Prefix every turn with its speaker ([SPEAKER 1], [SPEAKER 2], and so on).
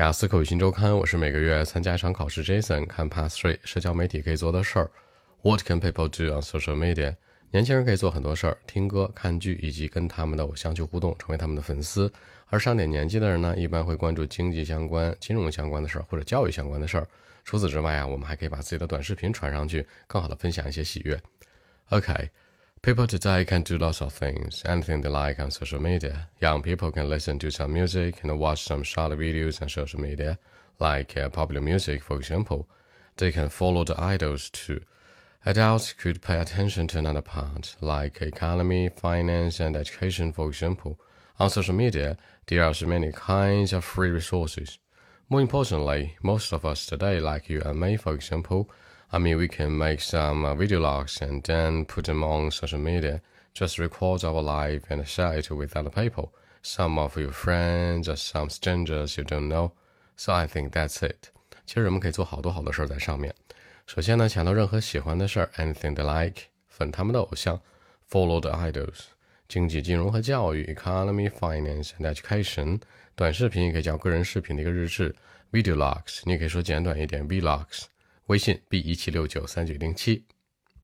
[SPEAKER 1] 雅思口语新周刊，我是每个月参加一场考试。Jason 看 Pass Three 社交媒体可以做的事儿。What can people do on social media？年轻人可以做很多事儿，听歌、看剧，以及跟他们的偶像去互动，成为他们的粉丝。而上点年纪的人呢，一般会关注经济相关、金融相关的事儿，或者教育相关的事儿。除此之外啊，我们还可以把自己的短视频传上去，更好的分享一些喜悦。OK。People today can do lots of things, anything they like on social media. Young people can listen to some music and watch some short videos on social media, like uh, popular music, for example. They can follow the idols too. Adults could pay attention to another part, like economy, finance, and education, for example. On social media, there are so many kinds of free resources. More importantly, most of us today, like you and me, for example, I mean, we can make some uh, video logs and then put them on social media. Just record our life and share it with other people, some of your friends or some strangers you don't know. So I think that's it. 其实人们可以做好多好多事儿在上面。首先呢，抢到任何喜欢的事儿，anything they like，粉他们的偶像，follow the idols，经济、金融和教育，economy, finance and education。短视频也可以叫个人视频的一个日志，video logs，你也可以说简短一点，vlogs。 微信 b 一七六九三九零七。